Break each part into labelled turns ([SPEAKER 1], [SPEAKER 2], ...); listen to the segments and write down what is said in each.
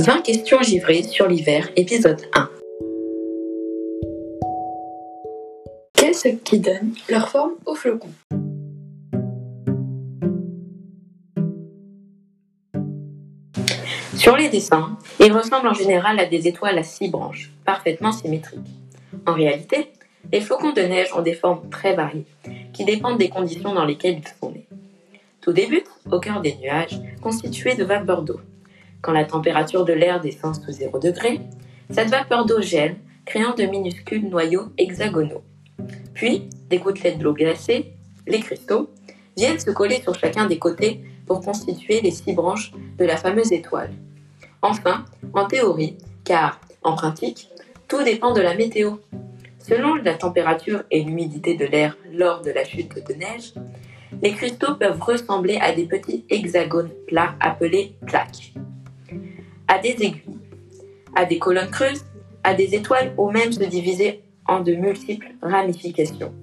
[SPEAKER 1] 20 questions givrées sur l'hiver, épisode 1.
[SPEAKER 2] Qu'est-ce qui donne leur forme aux flocons
[SPEAKER 1] Sur les dessins, ils ressemblent en général à des étoiles à six branches, parfaitement symétriques. En réalité, les flocons de neige ont des formes très variées, qui dépendent des conditions dans lesquelles ils sont nés. Tout débute au cœur des nuages, constitués de vapeur d'eau. Quand la température de l'air descend sous 0 degré, cette vapeur d'eau gèle, créant de minuscules noyaux hexagonaux. Puis, des gouttelettes d'eau glacée, les cristaux, viennent se coller sur chacun des côtés pour constituer les six branches de la fameuse étoile. Enfin, en théorie, car en pratique, tout dépend de la météo. Selon la température et l'humidité de l'air lors de la chute de neige, les cristaux peuvent ressembler à des petits hexagones plats appelés plaques, à des aiguilles, à des colonnes creuses, à des étoiles ou même se diviser en de multiples ramifications,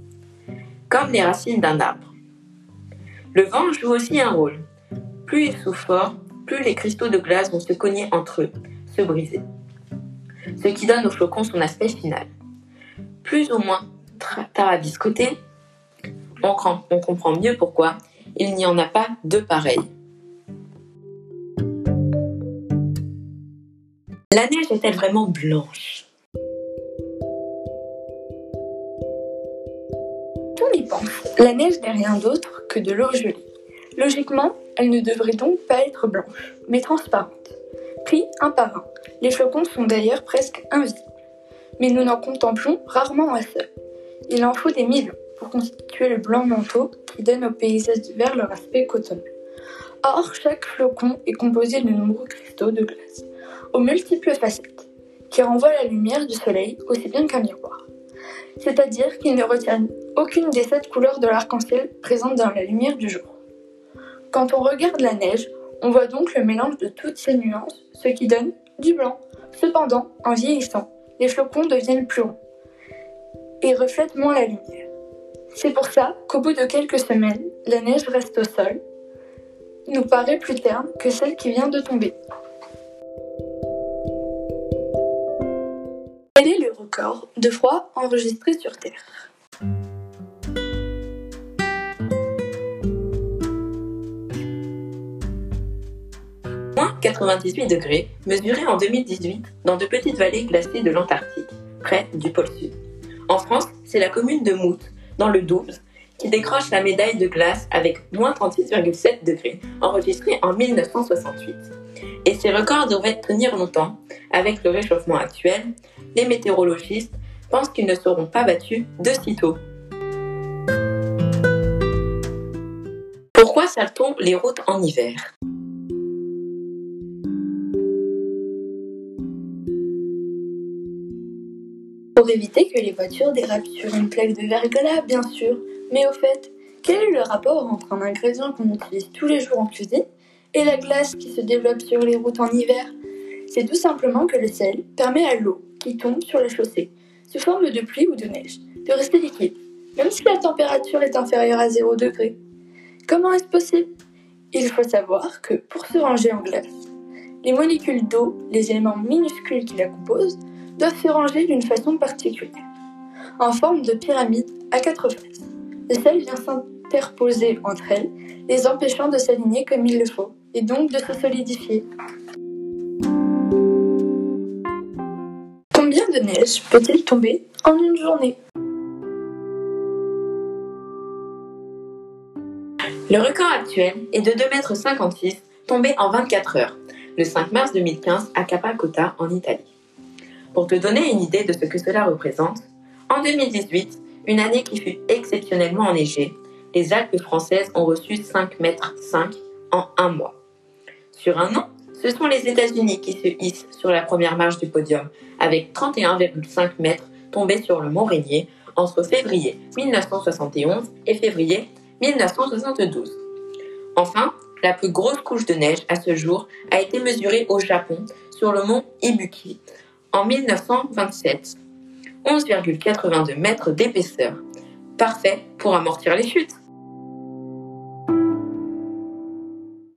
[SPEAKER 1] comme les racines d'un arbre. Le vent joue aussi un rôle. Plus il souffle fort, plus les cristaux de glace vont se cogner entre eux, se briser. Ce qui donne au flocon son aspect final. Plus ou moins tarabiscoté, on, on comprend mieux pourquoi il n'y en a pas deux pareils. La neige est-elle vraiment blanche?
[SPEAKER 2] Tout dépend. La neige n'est rien d'autre que de l'eau gelée. Logiquement, elle ne devrait donc pas être blanche, mais transparente. Pris un par un, les flocons sont d'ailleurs presque invisibles. Mais nous n'en contemplons rarement un seul. Il en faut des millions pour constituer le blanc manteau qui donne au paysage d'hiver leur aspect cotonneux. Or, chaque flocon est composé de nombreux cristaux de glace, aux multiples facettes, qui renvoient la lumière du soleil aussi bien qu'un miroir. C'est-à-dire qu'ils ne retiennent aucune des sept couleurs de l'arc-en-ciel présentes dans la lumière du jour. Quand on regarde la neige, on voit donc le mélange de toutes ces nuances, ce qui donne du blanc. Cependant, en vieillissant, les flocons deviennent plus ronds et reflètent moins la lumière. C'est pour ça qu'au bout de quelques semaines, la neige reste au sol, nous paraît plus terne que celle qui vient de tomber. Record de froid enregistré sur Terre
[SPEAKER 1] Moins 98 degrés, mesurés en 2018 dans de petites vallées glacées de l'Antarctique, près du pôle Sud. En France, c'est la commune de Mout, dans le 12, qui décroche la médaille de glace avec moins 36,7 degrés, enregistré en 1968. Et ces records devraient tenir longtemps. Avec le réchauffement actuel, les météorologistes pensent qu'ils ne seront pas battus de sitôt. Pourquoi sale-t-on les routes en hiver?
[SPEAKER 2] Pour éviter que les voitures dérapent sur une plaque de verglas, bien sûr. Mais au fait, quel est le rapport entre un ingrédient qu'on utilise tous les jours en cuisine et la glace qui se développe sur les routes en hiver? C'est tout simplement que le sel permet à l'eau qui tombe sur la chaussée, sous forme de pluie ou de neige, de rester liquide, même si la température est inférieure à 0 degré. Comment est-ce possible? Il faut savoir que pour se ranger en glace, les molécules d'eau, les éléments minuscules qui la composent, doivent se ranger d'une façon particulière, en forme de pyramide à quatre faces. Le sel vient s'interposer entre elles, les empêchant de s'aligner comme il le faut, et donc de se solidifier. Combien de neige peut-il tomber en une journée?
[SPEAKER 1] Le record actuel est de 2,56 m tombé en 24 heures, le 5 mars 2015 à Capacota en Italie. Pour te donner une idée de ce que cela représente, en 2018, une année qui fut exceptionnellement enneigée, les Alpes françaises ont reçu 5 mètres 5 en un mois. Sur un an, ce sont les États-Unis qui se hissent sur la première marche du podium, avec 31,5 mètres tombés sur le Mont Rainier entre février 1971 et février 1972. Enfin, la plus grosse couche de neige à ce jour a été mesurée au Japon sur le mont Ibuki en 1927. 11,82 mètres d'épaisseur. Parfait pour amortir les chutes.